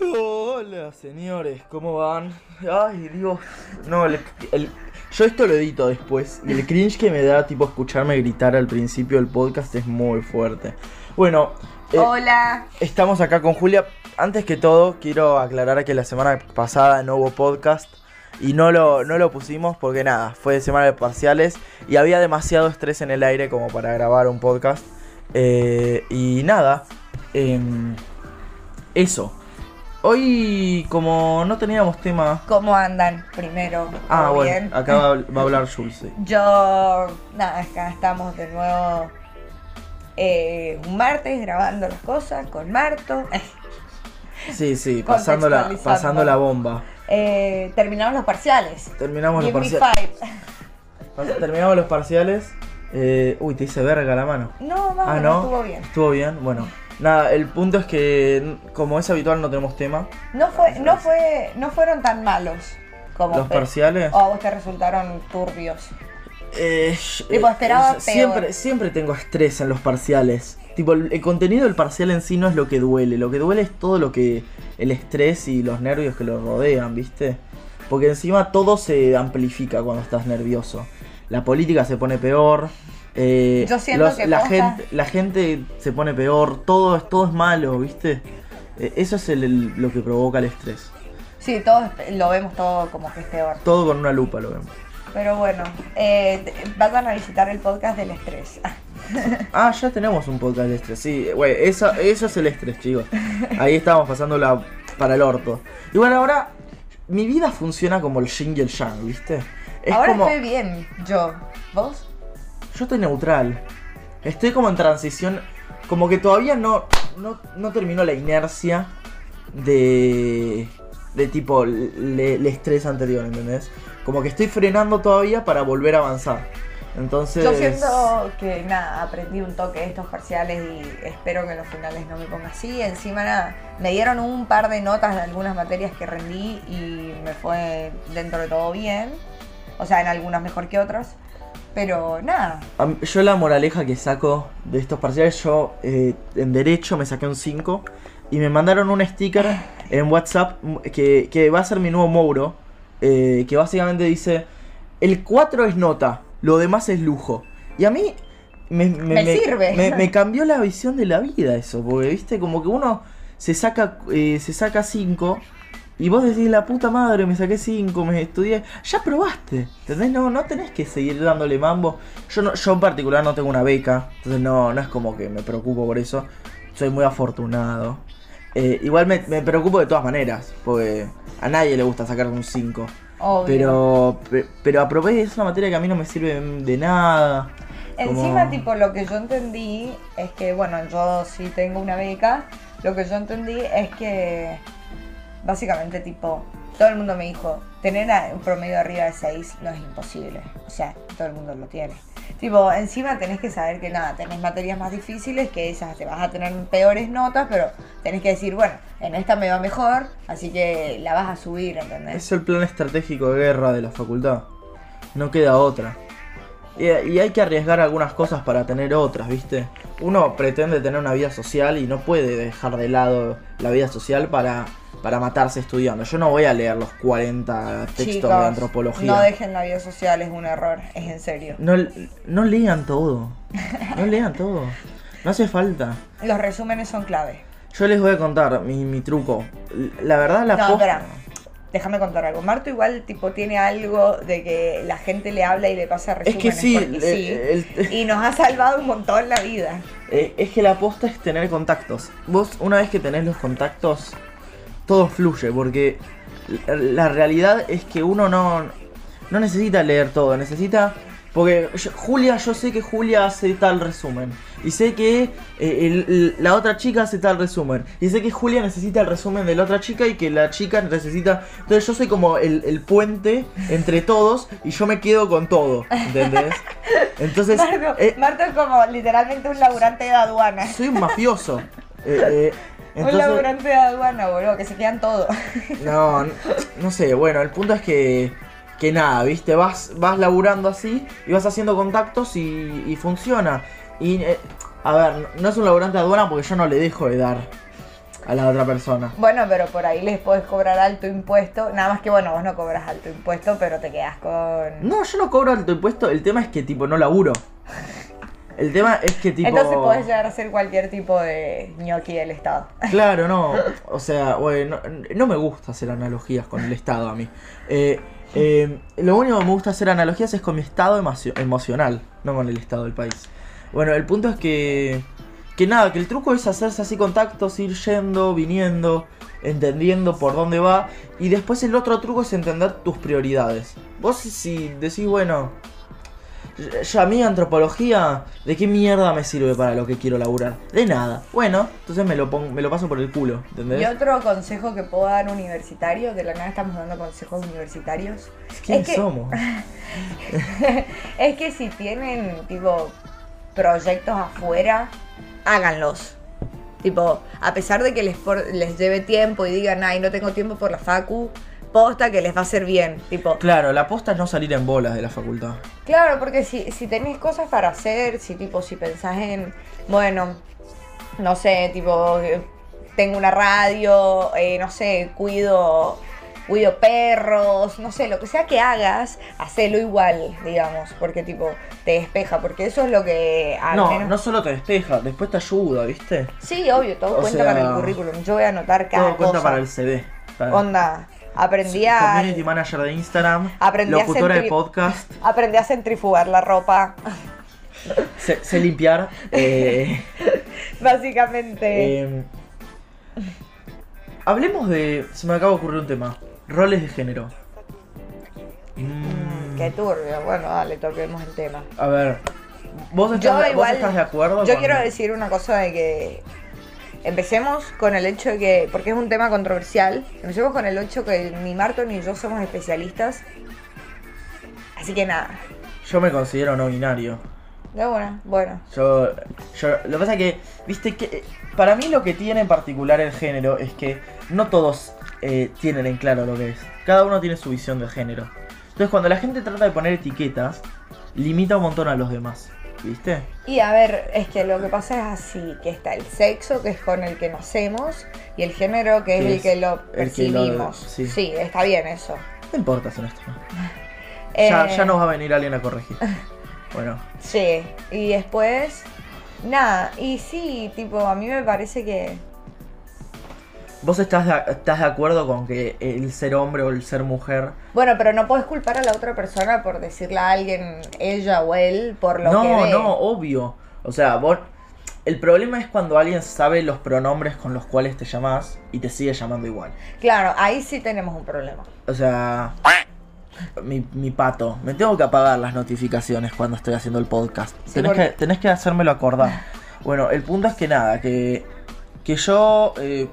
Hola señores, ¿cómo van? Ay Dios, no, el- el- yo esto lo edito después y el cringe que me da tipo escucharme gritar al principio del podcast es muy fuerte. Bueno, eh, Hola. estamos acá con Julia. Antes que todo, quiero aclarar que la semana pasada no hubo podcast y no lo, no lo pusimos porque nada, fue de semana de parciales y había demasiado estrés en el aire como para grabar un podcast. Eh, y nada, em, eso. Hoy, como no teníamos tema. ¿Cómo andan? Primero. Ah, ¿todo bueno, bien? acá va, va a hablar sí. Yo, nada, acá estamos de nuevo eh, un martes grabando las cosas con Marto. Sí, sí, pasando la, pasando la bomba. Eh, terminamos los parciales. Terminamos los Give parciales. Terminamos los parciales. Eh, uy, te hice verga la mano. No, no, Ah, no. estuvo bien. Estuvo bien, bueno. Nada, el punto es que, como es habitual, no tenemos tema. No fue, no fue, no fueron tan malos como Los parciales. O a vos te resultaron turbios. Eh, Tipo, eh, esperaba eh, siempre, siempre tengo estrés en los parciales. Tipo, el, el contenido del parcial en sí no es lo que duele. Lo que duele es todo lo que. el estrés y los nervios que lo rodean, ¿viste? Porque encima todo se amplifica cuando estás nervioso. La política se pone peor. Eh, Yo siento que la, posta- gente, la gente se pone peor. Todo, es- todo es malo, ¿viste? Eh, eso es el- el- lo que provoca el estrés. Sí, todos lo vemos todo como que es peor. Todo con una lupa lo vemos. Pero bueno, eh, vayan a visitar el podcast del estrés. Ah, ya tenemos un podcast de estrés. Sí, güey, eso, eso es el estrés, chicos. Ahí estamos pasándola para el orto. Igual ahora, mi vida funciona como el y el yang, ¿viste? Es Ahora como. estoy bien, yo. ¿Vos? Yo estoy neutral. Estoy como en transición. Como que todavía no, no, no terminó la inercia de. de tipo el estrés anterior, ¿entendés? Como que estoy frenando todavía para volver a avanzar. Entonces. Yo siento que nada, aprendí un toque de estos parciales y espero que en los finales no me ponga así. Encima nada, me dieron un par de notas de algunas materias que rendí y me fue dentro de todo bien. O sea, en algunas mejor que otras. Pero nada, Yo la moraleja que saco de estos parciales, yo eh, en derecho me saqué un 5 y me mandaron un sticker en WhatsApp que, que va a ser mi nuevo Mouro, eh, que básicamente dice, el 4 es nota, lo demás es lujo. Y a mí me, Me sirve. me- me cambió la visión de la vida eso, porque viste, como que uno se saca eh, se saca 5 y vos decís, la puta madre, me saqué 5, me estudié. Ya probaste, ¿entendés? No, no tenés que seguir dándole mambo. Yo, no, yo en particular no tengo una beca, entonces no, no es como que me preocupo por eso. Soy muy afortunado. Eh, igual me, me preocupo de todas maneras, porque a nadie le gusta sacar un 5. obvio. Pero, pe- pero aproveché, es una materia que a mí no me sirve de nada. Encima, tipo, lo que yo entendí es que, bueno, yo sí tengo una beca. Lo que yo entendí es que, básicamente, tipo, todo el mundo me dijo, tener un promedio arriba de 6 no es imposible. O sea, todo el mundo lo tiene. Tipo, encima tenés que saber que nada, tenés materias más difíciles, que esas te vas a tener peores notas, pero tenés que decir, bueno, en esta me va mejor, así que la vas a subir, ¿entendés? Es el plan estratégico de guerra de la facultad. No queda otra. Y hay que arriesgar algunas cosas para tener otras, ¿viste? Uno pretende tener una vida social y no puede dejar de lado la vida social para, para matarse estudiando. Yo no voy a leer los 40 textos Chicos, de antropología. no dejen la vida social, es un error, es en serio. No, no lean todo. No lean todo. No hace falta. Los resúmenes son clave. Yo les voy a contar mi, mi truco. La verdad, la No, posta-. Déjame contar algo. Marto igual tipo tiene algo de que la gente le habla y le pasa Es resúmenes. que sí, porque sí. el- Y nos ha salvado un montón la vida. Eh, es que la aposta es tener contactos. Vos, una vez que tenés los contactos, todo fluye, porque la, la realidad es que uno no, no necesita leer todo, necesita... Porque yo- Julia, yo sé que Julia hace tal resumen. Y sé que eh, el- la otra chica hace tal resumen. Y sé que Julia necesita el resumen de la otra chica y que la chica necesita... Entonces yo soy como el, el puente entre todos y yo me quedo con todo. ¿Entendés? Entonces... Marto, eh, Marto es como literalmente un laburante de aduana. soy un mafioso. Eh, eh, Un entonces, laburante de aduana, boludo, que se quedan todo. no, no, no sé, bueno, el punto es que, que nada, viste, vas, vas laburando así y vas haciendo contactos y, y funciona. Y, eh, a ver, no es un laburante de aduana porque yo no le dejo de dar a la otra persona. Bueno, pero por ahí les podés cobrar alto impuesto. Nada más que, bueno, vos no cobras alto impuesto, pero te quedas con. No, yo no cobro alto impuesto, el tema es que tipo no laburo. El tema es que tipo... Entonces podés llegar a ser cualquier tipo de ñoqui del Estado. Claro, no. O sea, bueno, no, me gusta hacer analogías con el Estado a mí. Eh, eh, lo único que me gusta hacer analogías es con mi estado emocio- emocional, no con el estado del país. Bueno, el punto es que... Que nada, que el truco es hacerse así contactos, ir yendo, viniendo, entendiendo por dónde va. Y después el otro truco es entender tus prioridades. Vos si- decís, bueno, yo a mí antropología, ¿de qué mierda me sirve para lo que quiero laburar? De nada. Bueno, entonces me lo, pongo, me lo paso por el culo, ¿entendés? Y otro consejo que puedo dar universitario, de la nada estamos dando consejos universitarios, ¿Quién es que- somos? es que si tienen, tipo, proyectos afuera, háganlos. Tipo, a pesar de que les, por- les lleve tiempo y digan, ay, no tengo tiempo por la facu, posta que les va a hacer bien. Tipo, Claro, la posta es no salir en bolas de la facultad. Claro, porque si, si tenés cosas para hacer, si tipo, si pensás en, bueno, no sé, tipo, eh, tengo una radio, eh, no sé, cuido, cuido perros, no sé, lo que sea que hagas, hacelo igual, digamos, porque tipo, te despeja, porque eso es lo que al No, menos- no solo te despeja, después te ayuda, ¿viste? Sí, obvio, todo O cuenta sea, para el currículum. Yo voy a anotar cada Todo cuenta cosa. para el CV. Para- Onda, aprendí a, Community manager de Instagram, Aprendí a locutora hacer de tri- podcast, aprendí a centrifugar la ropa, sé, sé limpiar. eh, básicamente. eh, hablemos de. Se me acaba de ocurrir un tema: roles de género. Mm, Qué turbio. Bueno, dale, toquemos el tema. a ver, ¿vos estás, Yo vos igual- estás de acuerdo? Yo con- quiero decir una cosa de que empecemos con el hecho de que, porque es un tema controversial, empecemos con el hecho que ni Marto ni yo somos especialistas. Así que nada, Yo me considero no binario. de una, bueno. Yo, yo, lo que pasa es que, viste, que para mí lo que tiene en particular el género es que no todos eh, tienen en claro lo que es. Cada uno tiene su visión de género. Entonces, cuando la gente trata de poner etiquetas, limita un montón a los demás, ¿viste? Y a ver, es que lo que pasa es así, que está el sexo, que es con el que nacemos, y el género, que es el que lo el que lo- percibimos. sí. sí. está bien eso. No importa si no está. Ya, Eh, ya nos va a venir alguien a corregir. Bueno, Sí, y después, nada, y sí, tipo, a mí me parece que... ¿vos estás de, estás de acuerdo con que el ser hombre o el ser mujer... Bueno, pero no puedes culpar a la otra persona por decirle a alguien, ella o él, por lo que No, no, obvio. O sea, vos... El problema es cuando alguien sabe los pronombres con los cuales te llamás y te sigue llamando igual. Claro, ahí sí tenemos un problema. O sea, mi, mi pato, me tengo que apagar las notificaciones cuando estoy haciendo el podcast. Sí, tenés, porque- que, tenés que hacérmelo acordar. Bueno, el punto es que nada, que, que yo eh,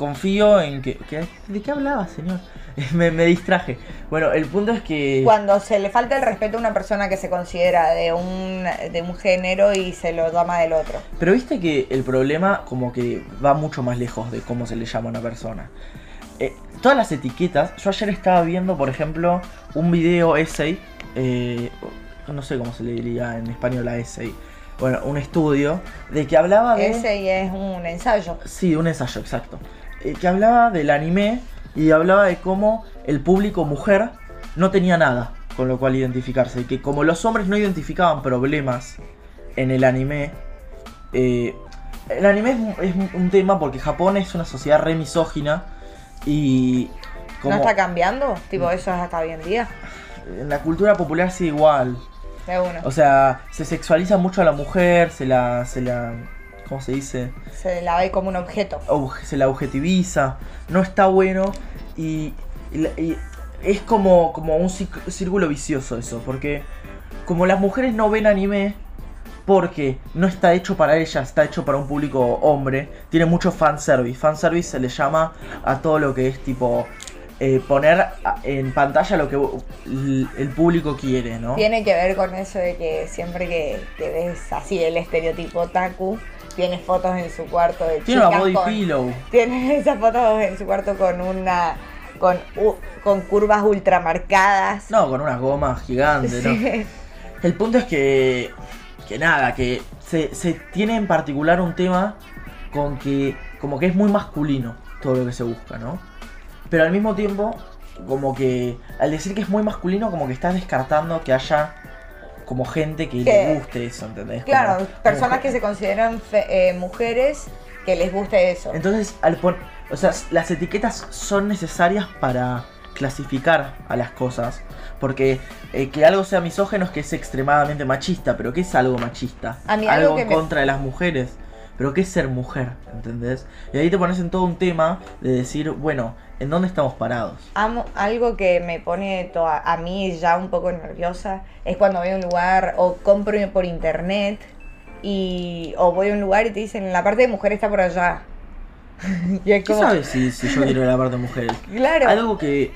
confío en que, que- ¿De qué hablaba, señor? me, me distraje. Bueno, el punto es que... Cuando se le falta el respeto a una persona que se considera de un, de un género y se lo llama del otro. Pero viste que el problema como que va mucho más lejos de cómo se le llama a una persona. Eh, todas las etiquetas, yo ayer estaba viendo, por ejemplo, un video essay, eh, no sé cómo se le diría en español a essay, bueno, un estudio, de que hablaba de... Ese es un ensayo. Sí, un ensayo, exacto. Eh, que hablaba del anime y hablaba de cómo el público mujer no tenía nada con lo cual identificarse. Y que como los hombres no identificaban problemas en el anime, eh, el anime es, un- es un- un tema porque Japón es una sociedad re misógina y como ¿No está cambiando? Tipo, eso es hasta hoy en día. en la cultura popular sí igual. De una. O sea, se sexualiza mucho a la mujer, se la... Se la ¿Cómo se dice? Se la ve como un objeto. obje- se la objetiviza, no está bueno y, y la- y es como, como un círculo vicioso eso, porque como las mujeres no ven anime porque no está hecho para ellas, está hecho para un público hombre, tiene mucho fanservice. Fanservice se le llama a todo lo que es tipo eh, poner en pantalla lo que el el público quiere, ¿no? Tiene que ver con eso de que siempre que, que ves así el estereotipo taku, tiene fotos en su cuarto de Tiene una body con- pillow. Tiene esas fotos en su cuarto con una. con, con curvas ultramarcadas. No, con unas gomas gigantes, ¿no? Sí. El punto es que, que nada, que se, se tiene en particular un tema con que como que es muy masculino todo lo que se busca, ¿no? Pero al mismo tiempo, como que al decir que es muy masculino, como que estás descartando que haya como gente que Que- le guste eso, ¿entendés? Claro, Como- personas como- que se consideran fe- eh, mujeres que les guste eso. Entonces, al pon- o sea, las etiquetas son necesarias para clasificar a las cosas. Porque eh, que algo sea misógeno es que es extremadamente machista. Pero ¿qué es algo machista? A mí algo algo que en me- contra de las mujeres. Pero ¿qué es ser mujer? ¿Entendés? Y ahí te pones en todo un tema de decir, bueno, ¿en dónde estamos parados? Amo- algo que me pone a mí ya un poco nerviosa es cuando voy a un lugar o compro por internet y o voy a un lugar y te dicen la parte de mujer está por allá. y es ¿Qué sabes si, si yo quiero la parte de mujeres? Claro. Algo que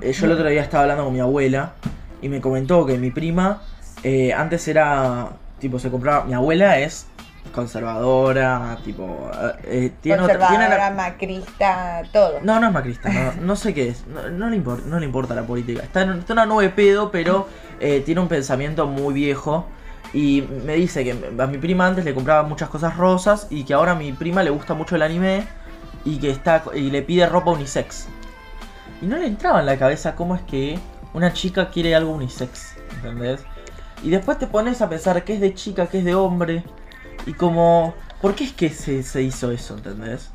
eh, yo el otro día estaba hablando con mi abuela y me comentó que mi prima eh, antes era, tipo, se compraba, mi abuela es conservadora, tipo, eh, tiene otra- tiene conservadora, la- macrista, todo. no, no es macrista, no, no sé qué es, no, no le importa, no le importa la política, está en, está en una nube pedo, pero eh, tiene un pensamiento muy viejo. Y me dice que a mi prima antes le compraba muchas cosas rosas y que ahora a mi prima le gusta mucho el anime y que está y le pide ropa unisex. Y no le entraba en la cabeza cómo es que una chica quiere algo unisex, ¿entendés? Y después te pones a pensar qué es de chica, qué es de hombre y como ¿por qué es que se, se hizo eso, ¿entendés?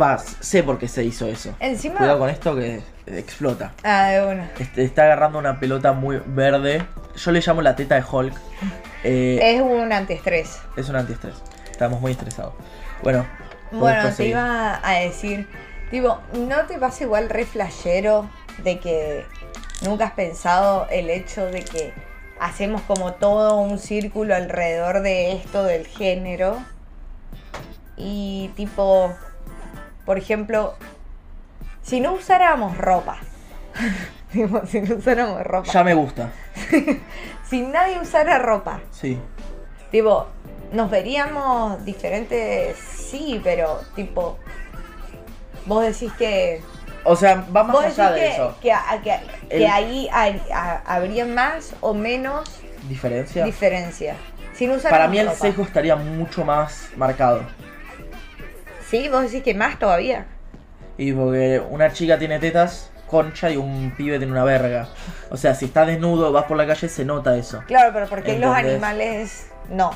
Va, sé por qué se hizo eso. Encima, Cuidado con esto que explota. ah, de una. Este, está agarrando una pelota muy verde. Yo le llamo la teta de Hulk. Eh, es un antiestrés. es un antiestrés. Estamos muy estresados. Bueno, Bueno, te iba a decir, tipo, ¿no te pasa igual re flashero de que nunca has pensado el hecho de que hacemos como todo un círculo alrededor de esto del género? Y tipo, por ejemplo, si no usáramos ropa, tipo, si no usáramos ropa, Ya me gusta. si nadie usara ropa, Sí. Tipo, nos veríamos diferentes, sí, pero tipo, vos decís que... O sea, va más allá de que, eso. que, El- ahí hay- a- habría más o menos ¿Diferencia? diferencia. Si no usáramos Para mí el sesgo estaría mucho más marcado. Sí, vos decís que más todavía. Y porque una chica tiene tetas, concha y un pibe tiene una verga. O sea, si estás desnudo, vas por la calle, se nota eso. Claro, pero porque los animales no.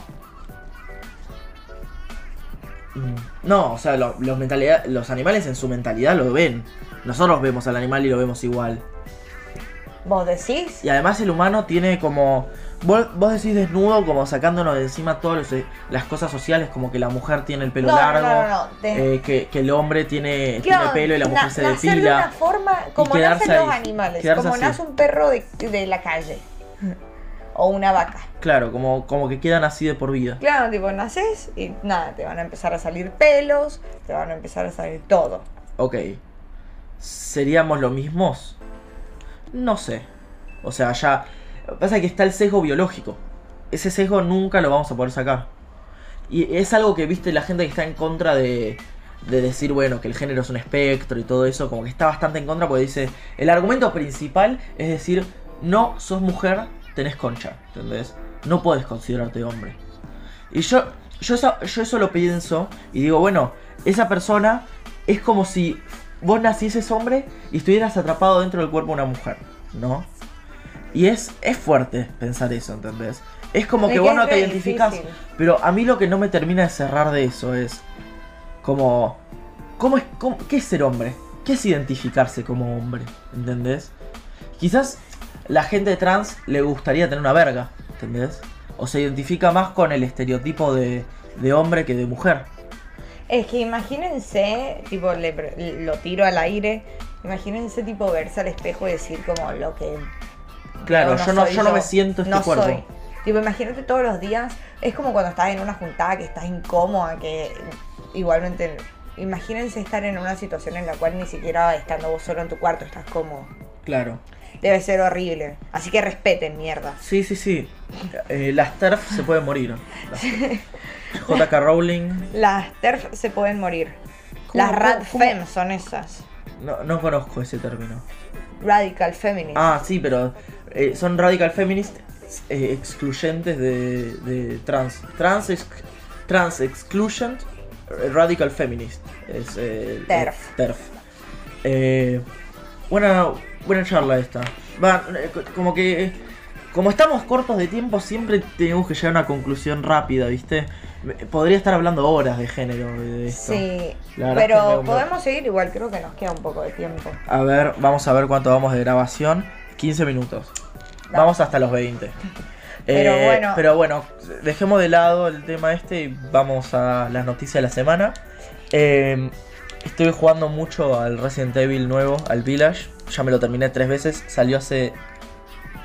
Mm. No, o sea, lo- los, mentalidad, los animales en su mentalidad lo ven. Nosotros vemos al animal y lo vemos igual. ¿Vos decís? Y además el humano tiene como... Vos, vos decís desnudo como sacándonos de encima todas los- las cosas sociales, como que la mujer tiene el pelo No, largo, no, no, eh, que, que el hombre tiene, tiene pelo y la mujer na- se nacer de depila. una forma como nacen los ahí, animales, como así. nace un perro de, de la calle. O una vaca. Claro, como, como que quedan así de por vida. Claro, tipo, naces y nada, te van a empezar a salir pelos, te van a empezar a salir todo. Ok. ¿Seríamos los mismos? No sé. O sea, ya... Pasa que está el sesgo biológico. Ese sesgo nunca lo vamos a poder sacar. Y es algo que, viste, la gente que está en contra de, de decir, bueno, que el género es un espectro y todo eso, como que está bastante en contra porque dice, el argumento principal es decir, no sos mujer, tenés concha, ¿entendés? No puedes considerarte hombre. Y yo, yo, eso, yo eso lo pienso y digo, bueno, esa persona es como si vos nacieses hombre y estuvieras atrapado dentro del cuerpo de una mujer, ¿no? Y es, es fuerte pensar eso, ¿entendés? Es como Es que que vos no te identificás. difícil. Pero a mí lo que no me termina de cerrar de eso es como... ¿Cómo es, cómo- ¿Qué es ser hombre? ¿Qué es identificarse como hombre? ¿Entendés? Quizás la gente trans le gustaría tener una verga, ¿entendés? O se identifica más con el estereotipo de, de hombre que de mujer. Es que imagínense, tipo, le lo tiro al aire, imagínense, tipo, verse al espejo y decir como lo que... Claro, yo no, yo no me siento este no cuerpo. soy. Tipo, imagínate todos los días, es como cuando estás en una juntada que estás incómoda, que igualmente... Imagínense estar en una situación en la cual ni siquiera estando vos solo en tu cuarto estás cómodo. Claro. Debe ser horrible. Así que respeten, mierda. Sí, sí, sí. Eh, las TERF se pueden morir. Las- JK Rowling. Las TERF se pueden morir. ¿Cómo- Las Rad cómo- Fem son esas. No, no conozco ese término. Radical Feminist. Ah, sí, pero eh, son radical feminist eh, excluyentes de, de trans. Trans, ex- trans exclusion, eh, radical feminist. Es, eh, TERF. TERF. Eh, buena, buena charla esta. Va, eh, co- como que. Como estamos cortos de tiempo, siempre tenemos que llegar a una conclusión rápida, ¿viste? Podría estar hablando horas de género de esto. Sí, es pero podemos seguir igual, creo que nos queda un poco de tiempo. A ver, vamos a ver cuánto vamos de grabación. 15 minutos. No. Vamos hasta los 20. Pero Eh, bueno. pero bueno, dejemos de lado el tema este y vamos a las noticias de la semana. Eh, estoy jugando mucho al Resident Evil nuevo, al Village. Ya me lo terminé tres veces. Salió hace.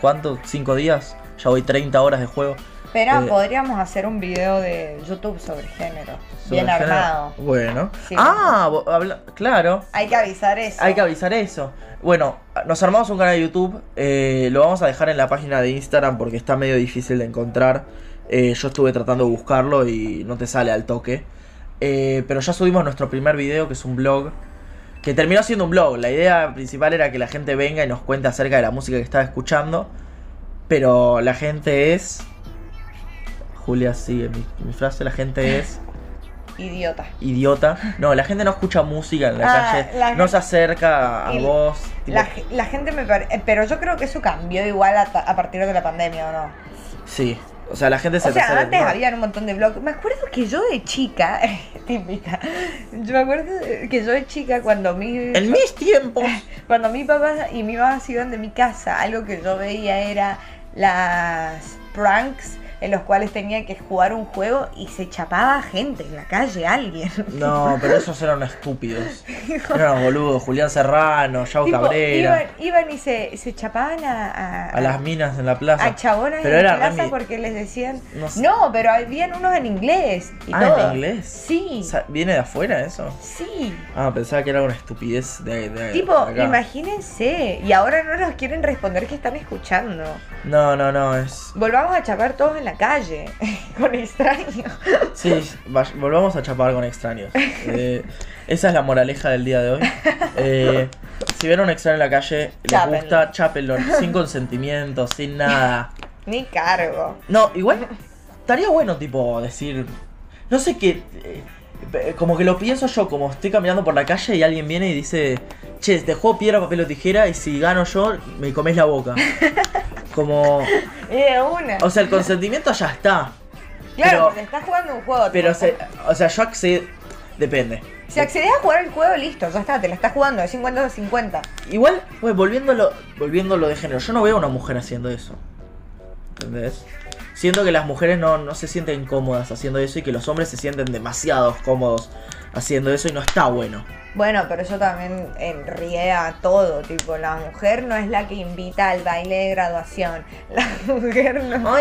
¿Cuánto? ¿Cinco días? Ya voy 30 horas de juego. Pero Eh, podríamos hacer un video de YouTube sobre género. Sobre bien género. armado. Bueno. Sí. ah, habla- claro. Hay que avisar eso. Hay que avisar eso. Bueno, nos armamos un canal de YouTube. eh, lo vamos a dejar en la página de Instagram porque está medio difícil de encontrar. Eh, yo estuve tratando de buscarlo y no te sale al toque. Eh, pero ya subimos nuestro primer video que es un blog. Que terminó siendo un blog. La idea principal era que la gente venga y nos cuente acerca de la música que estaba escuchando. Pero la gente es. Julia sigue mi, mi frase. La gente es Idiota. idiota. No, la gente no escucha música en la Ah, calle. la no se acerca a Y vos. tipo- La, la gente me parece. Pero yo creo que eso cambió igual a, a partir de la pandemia, ¿o no? Sí. O sea, la gente se O sea, antes había un montón de blogs. Me acuerdo que yo de chica, típica, yo me acuerdo que yo de chica cuando mi, En mis tiempos. cuando mi papá y mi mamá se iban de mi casa, algo que yo veía era las pranks en los cuales tenía que jugar un juego y se chapaba gente en la calle, alguien. No, pero esos eran estúpidos. Eran boludos. Julián Serrano, Yao Tipo, Cabrera. iban, iban y se, se chapaban a, a, A las minas en la plaza. a chabonas Pero en era plaza porque les decían No sé. no, pero habían unos en inglés y Ah, todo. ¿en inglés? Sí, O sea, ¿Viene de afuera eso? sí. Ah, pensaba que era una estupidez de, de- Tipo, de imagínense. Y ahora no nos quieren responder que están escuchando. No, no, no, es. Volvamos a chapar todos en la calle. Con extraños. Sí, va- volvamos a chapar con extraños. Eh, esa es la moraleja del día de hoy. Eh, si ven a un extraño en la calle, les Chápenlo. gusta, chápenlo, sin consentimiento, sin nada. Ni cargo. No, igual estaría bueno, tipo, decir. No sé qué. eh, como que lo pienso yo, como estoy caminando por la calle y alguien viene y dice: Che, te juego piedra, papel o tijera y si gano yo, me comes la boca. Como. Una. O sea, el consentimiento ya está. claro, pero- porque estás jugando un juego. Pero, se, o sea, yo accedo. Depende. Si accedes a jugar el juego, listo, ya está, te la estás jugando de 50 a 50. Igual, pues volviéndolo, volviéndolo de género, yo no veo a una mujer haciendo eso. ¿Entendés? Siento que las mujeres no, no se sienten cómodas haciendo eso y que los hombres se sienten demasiado cómodos haciendo eso y no está bueno. Bueno, pero eso también enrieda todo, tipo, la mujer no es la que invita al baile de graduación, la mujer no,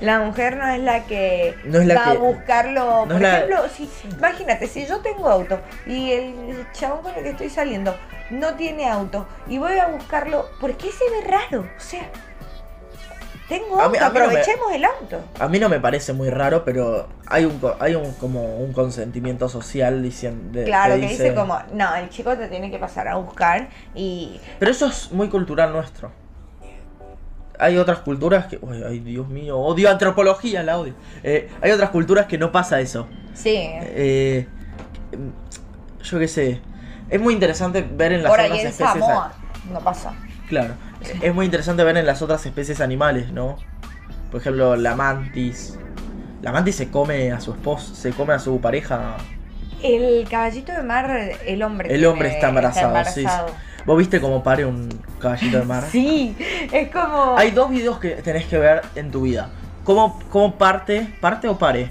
la mujer no es la que No es la va a buscarlo, no por la- ejemplo, si, imagínate, si yo tengo auto y el chabón con el que estoy saliendo no tiene auto y voy a buscarlo, ¿por qué se ve raro? O sea, tengo A auto, mí- a mí no me- aprovechemos el auto. A mí no me parece muy raro, pero hay un hay un como un consentimiento social diciendo Claro, que dice como, no, el chico te tiene que pasar a buscar y Pero eso es muy cultural nuestro. Hay otras culturas que. Uy, ay, Dios mío, odio antropología, la odio. Eh, hay otras culturas que no pasa eso. sí, Eh, yo qué sé. Es muy interesante ver en las por otras ahí en especies. Samoa no pasa. Claro. Es muy interesante ver en las otras especies animales, ¿no? Por ejemplo, la mantis. La mantis se come a su esposo, se come a su pareja. El caballito de mar, el hombre. El hombre está embarazado, sí. embarazado. ¿Vos viste cómo pare un caballito de mar? Sí, es como. Hay dos videos que tenés que ver en tu vida. ¿Cómo, cómo parte, parte o pare?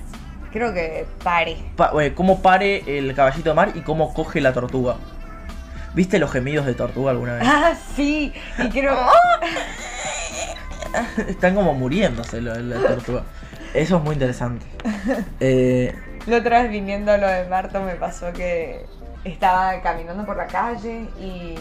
Creo que pare. Pa- eh, ¿Cómo pare el caballito de mar y cómo coge la tortuga? ¿Viste los gemidos de tortuga alguna vez? Ah, sí. Y creo. Están como muriéndose la, la tortuga. Eso es muy interesante. Eh, La otra vez viniendo a lo de Marto me pasó que estaba caminando por la calle y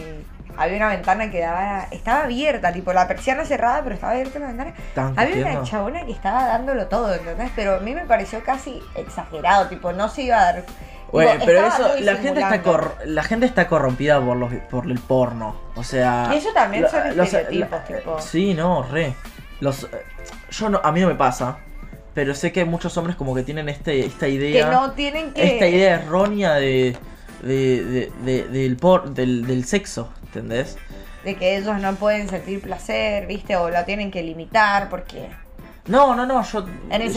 había una ventana que daba. Estaba abierta, tipo la persiana cerrada, pero estaba abierta la ventana. ¿Estaban Había una chabona que estaba dándolo todo, ¿entendés? Pero a mí me pareció casi exagerado, tipo, no se iba a dar. Bueno, pero eso, la gente, está cor- la gente está corrompida por los por el porno. O sea. Y eso también son los- estereotipos, la- tipo. Sí, no, re. Los, yo no, a mí no me pasa. pero sé que muchos hombres como que tienen este, esta idea. Que no tienen que. Esta idea errónea de. de, de- de- del, por, del, del sexo, ¿entendés? De que ellos no pueden sentir placer, ¿viste? O lo tienen que limitar porque. No, no, no, yo,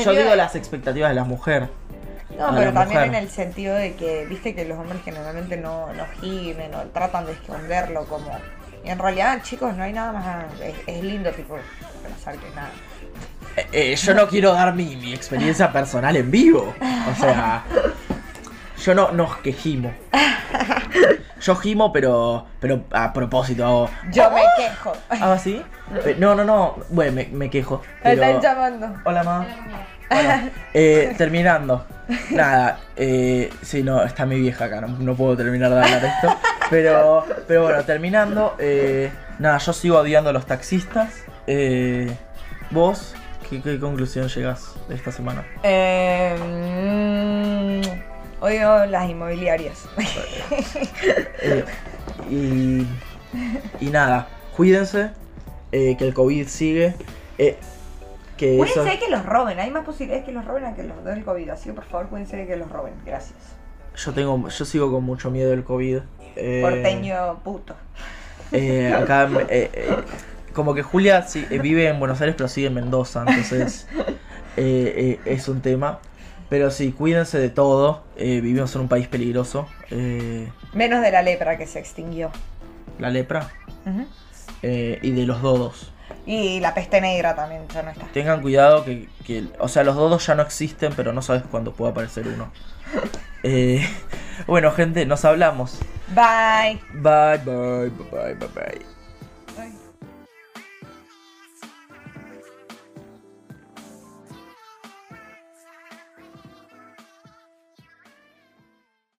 yo digo las expectativas de la mujer. No, pero también mujer. en el sentido de que, viste que los hombres generalmente no, no gimen o tratan de esconderlo como... Y en realidad, chicos, no hay nada más... Es, es lindo, tipo, abrazar que nada. Eh, eh, yo no quiero dar mi, mi experiencia personal en vivo. O sea, yo no, no que gimo. Yo gimo, pero, pero a propósito hago. Yo me quejo. ¿Hago así? Eh, No, no, no. Bueno, me, me quejo. Me pero- están llamando. Hola, ma. Bueno, eh, terminando. Nada, eh, sí, no, está mi vieja acá, no, no puedo terminar de hablar esto. Pero, pero bueno, terminando. eh, nada, yo sigo odiando a los taxistas. Eh, ¿Vos qué, qué conclusión llegas de esta semana? Eh, mm, odio las inmobiliarias. Eh, y, y nada, cuídense, eh, que el COVID sigue. eh, que eso, Cuídense de que los roben. Hay más posibilidades que los roben a que los den COVID. Así que por favor, cuídense de que los roben. Gracias. yo tengo, yo sigo con mucho miedo del COVID. eh, Porteño puto. Eh, acá, como que Julia sí, vive en Buenos Aires, pero sigue en Mendoza, entonces es un tema. Pero sí, cuídense de todo. eh, vivimos en un país peligroso. eh, Menos de la lepra que se extinguió. la lepra eh, y de los dodos. Y la peste negra también ya no está. Tengan cuidado que, que- o sea, los dodos ya no existen, pero no sabes cuándo puede aparecer uno. Eh, bueno, gente, nos hablamos. Bye. Bye, bye, bye, bye, bye. bye.